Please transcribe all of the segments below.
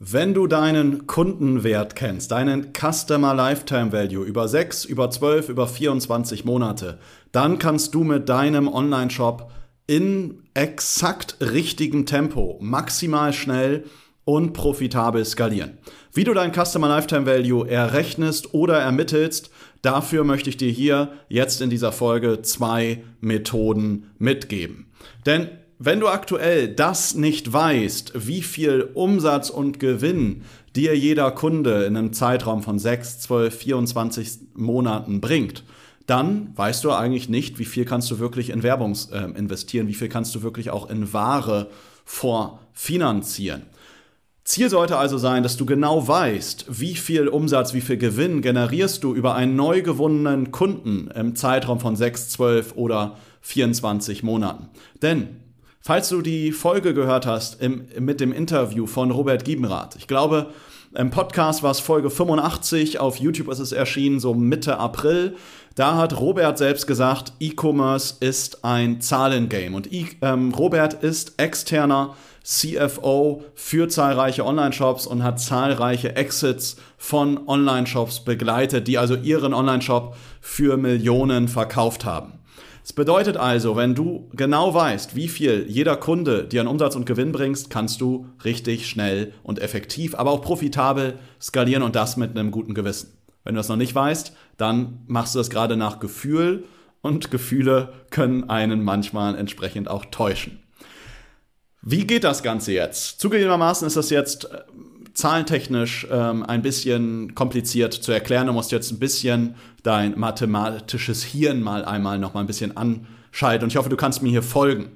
Wenn du deinen Kundenwert kennst, deinen Customer Lifetime Value über 6, über 12, über 24 Monate, dann kannst du mit deinem Online-Shop in exakt richtigem Tempo, maximal schnell und profitabel skalieren. Wie du dein Customer Lifetime Value errechnest oder ermittelst, dafür möchte ich dir hier jetzt in dieser Folge zwei Methoden mitgeben. Denn wenn du aktuell das nicht weißt, wie viel Umsatz und Gewinn dir jeder Kunde in einem Zeitraum von 6, 12, 24 Monaten bringt, dann weißt du eigentlich nicht, wie viel kannst du wirklich in Werbung äh, investieren, wie viel kannst du wirklich auch in Ware vorfinanzieren. Ziel sollte also sein, dass du genau weißt, wie viel Umsatz, wie viel Gewinn generierst du über einen neu gewonnenen Kunden im Zeitraum von 6, 12 oder 24 Monaten. Denn Falls du die Folge gehört hast im, mit dem Interview von Robert Giebenrath, ich glaube, im Podcast war es Folge 85, auf YouTube ist es erschienen, so Mitte April. Da hat Robert selbst gesagt, E-Commerce ist ein Zahlengame. Und e ähm, Robert ist externer CFO für zahlreiche Online-Shops und hat zahlreiche Exits von Online-Shops begleitet, die also ihren Online-Shop für Millionen verkauft haben. Es bedeutet also, wenn du genau weißt, wie viel jeder Kunde dir an Umsatz und Gewinn bringst, kannst du richtig schnell und effektiv, aber auch profitabel skalieren und das mit einem guten Gewissen. Wenn du das noch nicht weißt, dann machst du das gerade nach Gefühl und Gefühle können einen manchmal entsprechend auch täuschen. Wie geht das Ganze jetzt? Zugegebenermaßen ist das jetzt äh, zahlentechnisch ähm, ein bisschen kompliziert zu erklären. Du musst jetzt ein bisschen dein mathematisches Hirn mal einmal noch mal ein bisschen anschalten. Und ich hoffe, du kannst mir hier folgen.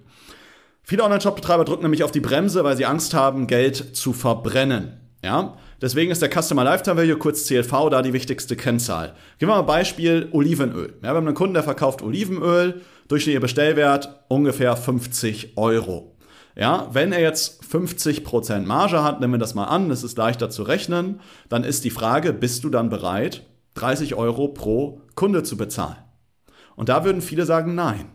Viele Online-Shop-Betreiber drücken nämlich auf die Bremse, weil sie Angst haben, Geld zu verbrennen. Ja? Deswegen ist der Customer Lifetime Value, kurz CLV, da die wichtigste Kennzahl. Gehen wir mal ein Beispiel Olivenöl. Ja, wir haben einen Kunden, der verkauft Olivenöl, durchschnittlicher Bestellwert ungefähr 50 Euro. Ja, wenn er jetzt 50% Marge hat, nehmen wir das mal an, das ist leichter zu rechnen, dann ist die Frage, bist du dann bereit, 30 Euro pro Kunde zu bezahlen? Und da würden viele sagen, nein.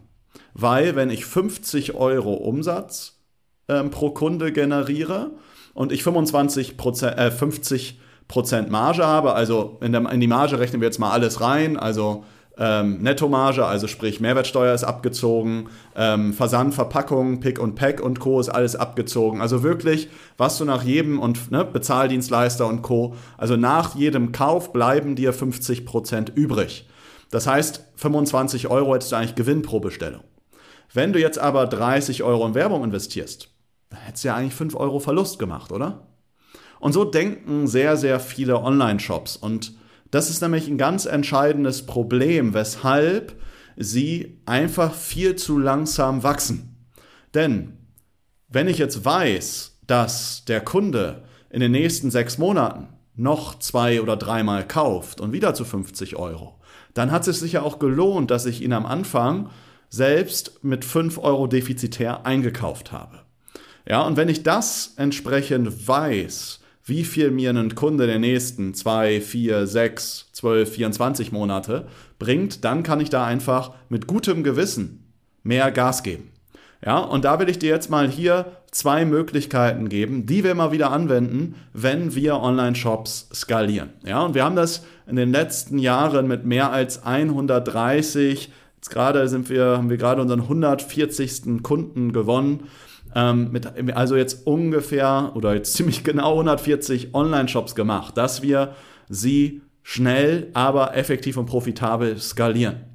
Weil wenn ich 50 Euro Umsatz ähm, pro Kunde generiere und ich 25 äh, 50% Marge habe, also in, der, in die Marge rechnen wir jetzt mal alles rein, also ähm, Nettomarge, also sprich Mehrwertsteuer ist abgezogen, ähm, Versand, Verpackung, Pick und Pack und Co. ist alles abgezogen. Also wirklich, was du nach jedem und ne, Bezahldienstleister und Co. Also nach jedem Kauf bleiben dir 50% übrig. Das heißt, 25 Euro hättest du eigentlich Gewinn pro Bestellung. Wenn du jetzt aber 30 Euro in Werbung investierst, hättest du ja eigentlich 5 Euro Verlust gemacht, oder? Und so denken sehr, sehr viele Online-Shops und das ist nämlich ein ganz entscheidendes Problem, weshalb sie einfach viel zu langsam wachsen. Denn wenn ich jetzt weiß, dass der Kunde in den nächsten sechs Monaten noch zwei oder dreimal kauft und wieder zu 50 Euro, dann hat es sich ja auch gelohnt, dass ich ihn am Anfang selbst mit 5 Euro defizitär eingekauft habe. Ja, und wenn ich das entsprechend weiß, wie viel mir ein Kunde der nächsten 2, 4, 6, 12, 24 Monate bringt, dann kann ich da einfach mit gutem Gewissen mehr Gas geben. Ja, und da will ich dir jetzt mal hier zwei Möglichkeiten geben, die wir mal wieder anwenden, wenn wir Online-Shops skalieren. Ja, und wir haben das in den letzten Jahren mit mehr als 130, jetzt gerade sind wir, haben wir gerade unseren 140. Kunden gewonnen ähm, mit, also jetzt ungefähr oder jetzt ziemlich genau 140 Online-Shops gemacht, dass wir sie schnell, aber effektiv und profitabel skalieren.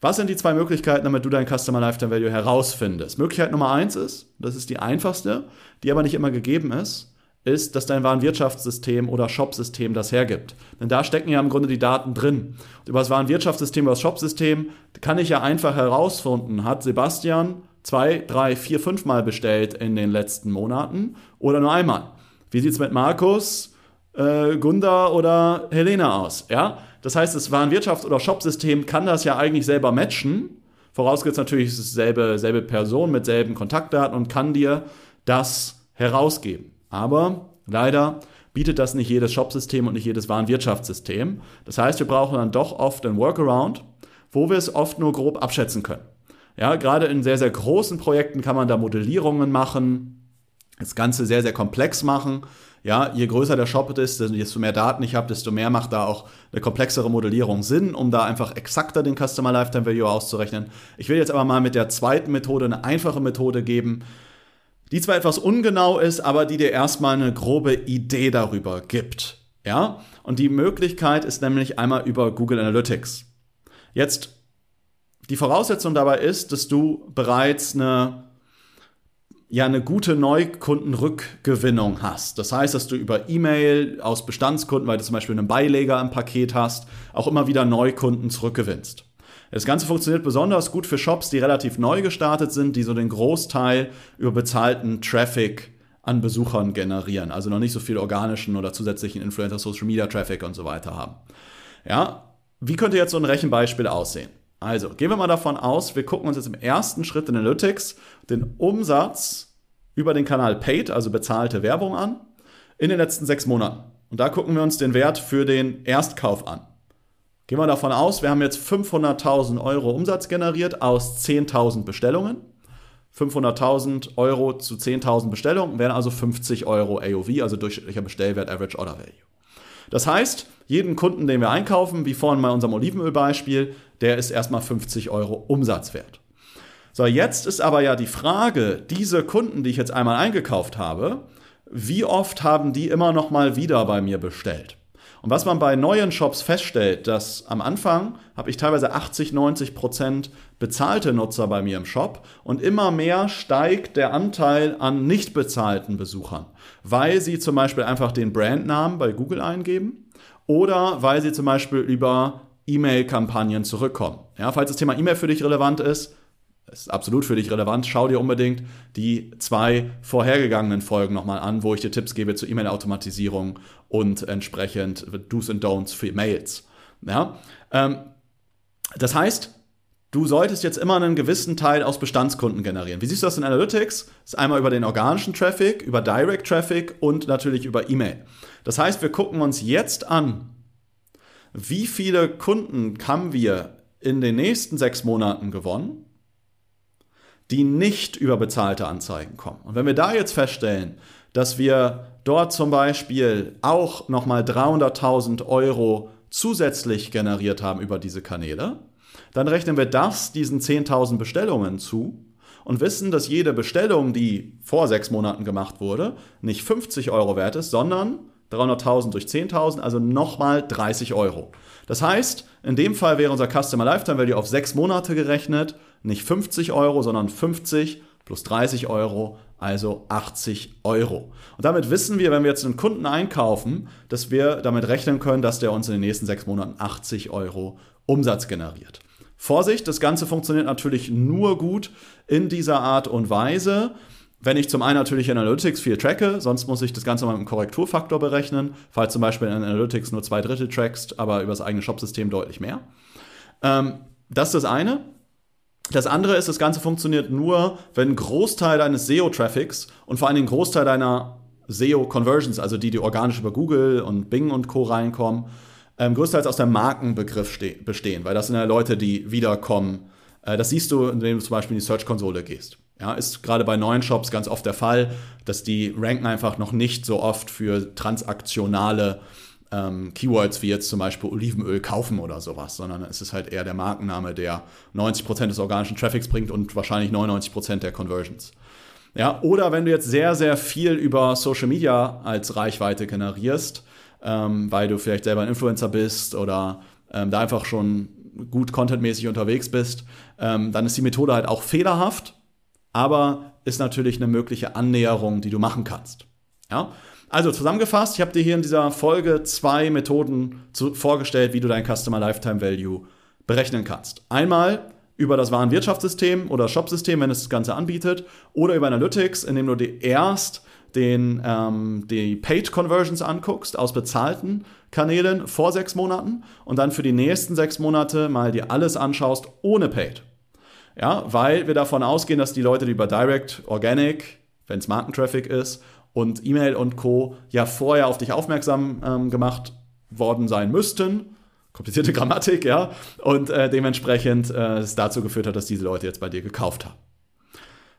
Was sind die zwei Möglichkeiten, damit du dein Customer Lifetime Value herausfindest? Möglichkeit Nummer eins ist, das ist die einfachste, die aber nicht immer gegeben ist, ist, dass dein Warenwirtschaftssystem oder Shopsystem das hergibt. Denn da stecken ja im Grunde die Daten drin. Und über das Warenwirtschaftssystem, über das Shopsystem kann ich ja einfach herausfinden, hat Sebastian zwei, drei, vier, fünf Mal bestellt in den letzten Monaten oder nur einmal. Wie sieht es mit Markus? äh, Gunda oder Helene aus. Ja? Das heißt, das Warenwirtschafts- oder Shopsystem kann das ja eigentlich selber matchen. Vorausgesetzt natürlich, selbe, selbe Person mit selben Kontaktdaten und kann dir das herausgeben. Aber leider bietet das nicht jedes Shopsystem und nicht jedes Warenwirtschaftssystem. Das heißt, wir brauchen dann doch oft einen Workaround, wo wir es oft nur grob abschätzen können. Ja, gerade in sehr, sehr großen Projekten kann man da Modellierungen machen, das Ganze sehr, sehr komplex machen. Ja, je größer der Shop ist, desto mehr Daten ich habe, desto mehr macht da auch eine komplexere Modellierung Sinn, um da einfach exakter den Customer Lifetime Value auszurechnen. Ich will jetzt aber mal mit der zweiten Methode eine einfache Methode geben, die zwar etwas ungenau ist, aber die dir erstmal eine grobe Idee darüber gibt. Ja? Und die Möglichkeit ist nämlich einmal über Google Analytics. Jetzt, die Voraussetzung dabei ist, dass du bereits eine ja eine gute Neukundenrückgewinnung hast. Das heißt, dass du über E-Mail aus Bestandskunden, weil du zum Beispiel einen Beileger im Paket hast, auch immer wieder Neukunden zurückgewinnst. Das Ganze funktioniert besonders gut für Shops, die relativ neu gestartet sind, die so den Großteil über bezahlten Traffic an Besuchern generieren, also noch nicht so viel organischen oder zusätzlichen Influencer Social Media Traffic und so weiter haben. Ja, wie könnte jetzt so ein Rechenbeispiel aussehen? Also, gehen wir mal davon aus, wir gucken uns jetzt im ersten Schritt in Analytics den Umsatz über den Kanal Paid, also bezahlte Werbung an, in den letzten sechs Monaten. Und da gucken wir uns den Wert für den Erstkauf an. Gehen wir davon aus, wir haben jetzt 500.000 Euro Umsatz generiert aus 10.000 Bestellungen. 500.000 Euro zu 10.000 Bestellungen wären also 50 Euro AOV, also durchschnittlicher Bestellwert, Average Order Value. Das heißt, jeden Kunden, den wir einkaufen, wie vorhin bei unserem Olivenölbeispiel, der ist erstmal 50 Euro Umsatzwert. So, jetzt ist aber ja die Frage, diese Kunden, die ich jetzt einmal eingekauft habe, wie oft haben die immer noch mal wieder bei mir bestellt? Und was man bei neuen Shops feststellt, dass am Anfang habe ich teilweise 80, 90 Prozent bezahlte Nutzer bei mir im Shop und immer mehr steigt der Anteil an nicht bezahlten Besuchern, weil sie zum Beispiel einfach den Brandnamen bei Google eingeben oder weil sie zum Beispiel über E-Mail-Kampagnen zurückkommen. Ja, falls das Thema E-Mail für dich relevant ist, ist absolut für dich relevant, schau dir unbedingt die zwei vorhergegangenen Folgen nochmal an, wo ich dir Tipps gebe zur E-Mail-Automatisierung und entsprechend Do's and Don'ts für Mails. Ja? Ähm, das heißt, du solltest jetzt immer einen gewissen Teil aus Bestandskunden generieren. Wie siehst du das in Analytics? Das ist einmal über den organischen Traffic, über Direct Traffic und natürlich über E-Mail. Das heißt, wir gucken uns jetzt an, wie viele Kunden haben wir in den nächsten sechs Monaten gewonnen, die nicht über bezahlte Anzeigen kommen. Und wenn wir da jetzt feststellen, dass wir dort zum Beispiel auch nochmal 300.000 Euro zusätzlich generiert haben über diese Kanäle, dann rechnen wir das diesen 10.000 Bestellungen zu und wissen, dass jede Bestellung, die vor sechs Monaten gemacht wurde, nicht 50 Euro wert ist, sondern 300.000 durch 10.000, also nochmal 30 Euro. Das heißt, in dem Fall wäre unser Customer Lifetime Value auf sechs Monate gerechnet, nicht 50 Euro, sondern 50 plus 30 Euro, also 80 Euro. Und damit wissen wir, wenn wir jetzt einen Kunden einkaufen, dass wir damit rechnen können, dass der uns in den nächsten sechs Monaten 80 Euro Umsatz generiert. Vorsicht, das Ganze funktioniert natürlich nur gut in dieser Art und Weise, wenn ich zum einen natürlich in Analytics viel tracke, sonst muss ich das Ganze mal mit einem Korrekturfaktor berechnen, falls zum Beispiel in Analytics nur zwei Drittel trackst, aber über das eigene Shopsystem deutlich mehr. Ähm, das ist das eine. Das andere ist, das Ganze funktioniert nur, wenn ein Großteil deines SEO-Traffics und vor allem ein Großteil deiner SEO-Conversions, also die, die organisch über Google und Bing und Co. reinkommen, ähm, größtenteils aus dem Markenbegriff bestehen, weil das sind ja Leute, die wiederkommen. Äh, das siehst du, indem du zum Beispiel in die Search-Konsole gehst. Ja, ist gerade bei neuen Shops ganz oft der Fall, dass die ranken einfach noch nicht so oft für transaktionale ähm, Keywords wie jetzt zum Beispiel Olivenöl kaufen oder sowas, sondern es ist halt eher der Markenname, der 90% des organischen Traffics bringt und wahrscheinlich 99% der Conversions. Ja, oder wenn du jetzt sehr, sehr viel über Social Media als Reichweite generierst, ähm, weil du vielleicht selber ein Influencer bist oder ähm, da einfach schon gut contentmäßig unterwegs bist, ähm, dann ist die Methode halt auch fehlerhaft aber ist natürlich eine mögliche Annäherung, die du machen kannst. Ja? Also zusammengefasst, ich habe dir hier in dieser Folge zwei Methoden zu, vorgestellt, wie du dein Customer Lifetime Value berechnen kannst. Einmal über das Warenwirtschaftssystem oder Shopsystem, wenn es das Ganze anbietet, oder über Analytics, indem du dir erst den, ähm, die Paid Conversions anguckst aus bezahlten Kanälen vor sechs Monaten und dann für die nächsten sechs Monate mal dir alles anschaust ohne Paid. Ja, weil wir davon ausgehen, dass die Leute, die über Direct, Organic, wenn es Markentraffic ist und E-Mail und Co. ja vorher auf dich aufmerksam ähm, gemacht worden sein müssten. Komplizierte Grammatik, ja. Und äh, dementsprechend äh, es dazu geführt hat, dass diese Leute jetzt bei dir gekauft haben.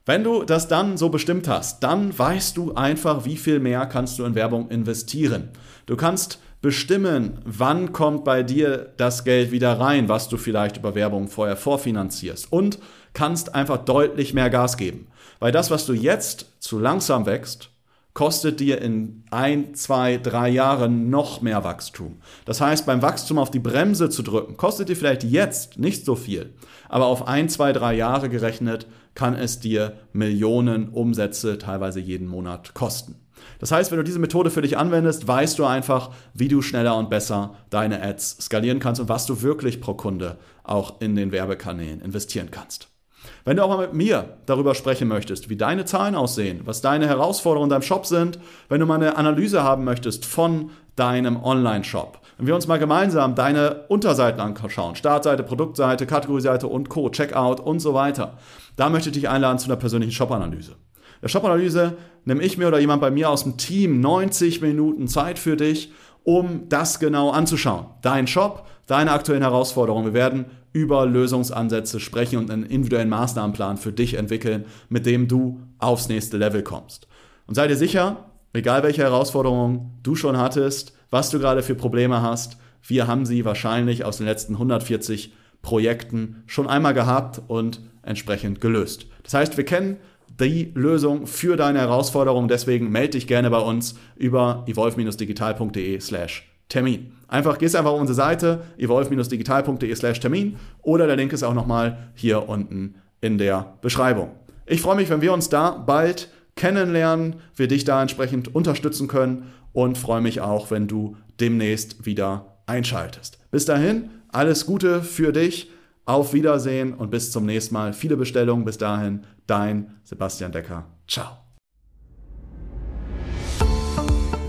Wenn du das dann so bestimmt hast, dann weißt du einfach, wie viel mehr kannst du in Werbung investieren. Du kannst bestimmen, wann kommt bei dir das Geld wieder rein, was du vielleicht über Werbung vorher vorfinanzierst und kannst einfach deutlich mehr Gas geben. Weil das, was du jetzt zu langsam wächst, kostet dir in ein, zwei, drei Jahren noch mehr Wachstum. Das heißt, beim Wachstum auf die Bremse zu drücken, kostet dir vielleicht jetzt nicht so viel, aber auf ein, zwei, drei Jahre gerechnet kann es dir Millionen Umsätze teilweise jeden Monat kosten. Das heißt, wenn du diese Methode für dich anwendest, weißt du einfach, wie du schneller und besser deine Ads skalieren kannst und was du wirklich pro Kunde auch in den Werbekanälen investieren kannst. Wenn du auch mal mit mir darüber sprechen möchtest, wie deine Zahlen aussehen, was deine Herausforderungen in deinem Shop sind, wenn du mal eine Analyse haben möchtest von deinem Online-Shop, wenn wir uns mal gemeinsam deine Unterseiten anschauen, Startseite, Produktseite, Kategorieseite und Co., Checkout und so weiter, da möchte ich dich einladen zu einer persönlichen Shop-Analyse. Der Shop-Analyse nehme ich mir oder jemand bei mir aus dem Team 90 Minuten Zeit für dich, um das genau anzuschauen. Dein Shop, deine aktuellen Herausforderungen. Wir werden über Lösungsansätze sprechen und einen individuellen Maßnahmenplan für dich entwickeln, mit dem du aufs nächste Level kommst. Und sei dir sicher, egal welche Herausforderungen du schon hattest, was du gerade für Probleme hast, wir haben sie wahrscheinlich aus den letzten 140 Projekten schon einmal gehabt und entsprechend gelöst. Das heißt, wir kennen die Lösung für deine Herausforderung. Deswegen melde dich gerne bei uns über evolve-digital.de slash Termin. Einfach, gehst einfach auf unsere Seite evolve-digital.de slash Termin oder der Link ist auch nochmal hier unten in der Beschreibung. Ich freue mich, wenn wir uns da bald kennenlernen, wir dich da entsprechend unterstützen können und freue mich auch, wenn du demnächst wieder einschaltest. Bis dahin, alles Gute für dich. Auf Wiedersehen und bis zum nächsten Mal. Viele Bestellungen. Bis dahin, dein Sebastian Decker. Ciao.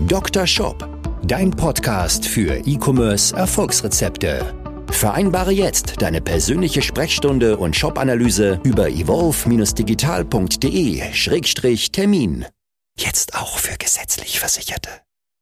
Dr. Shop, dein Podcast für E-Commerce Erfolgsrezepte. Vereinbare jetzt deine persönliche Sprechstunde und Shop-Analyse über evolve-digital.de-termin. Jetzt auch für gesetzlich Versicherte.